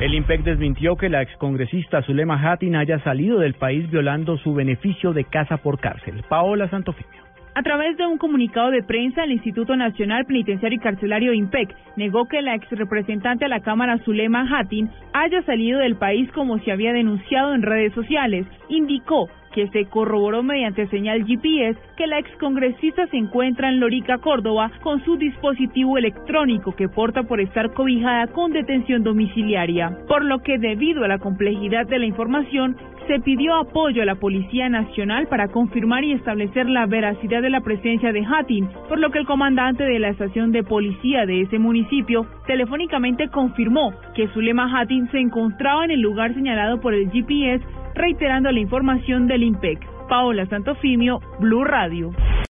El IMPEC desmintió que la excongresista Zulema Hattin haya salido del país violando su beneficio de casa por cárcel. Paola Santofimio. A través de un comunicado de prensa, el Instituto Nacional Penitenciario y Carcelario IMPEC negó que la ex representante a la Cámara Zulema Hattin haya salido del país como se había denunciado en redes sociales. Indicó que se corroboró mediante señal GPS que la excongresista se encuentra en Lorica, Córdoba, con su dispositivo electrónico que porta por estar cobijada con detención domiciliaria, por lo que debido a la complejidad de la información, se pidió apoyo a la Policía Nacional para confirmar y establecer la veracidad de la presencia de Hattin, por lo que el comandante de la estación de policía de ese municipio telefónicamente confirmó que Zulema Hattin se encontraba en el lugar señalado por el GPS reiterando la información del IMPEC. Paola Santofimio, Blue Radio.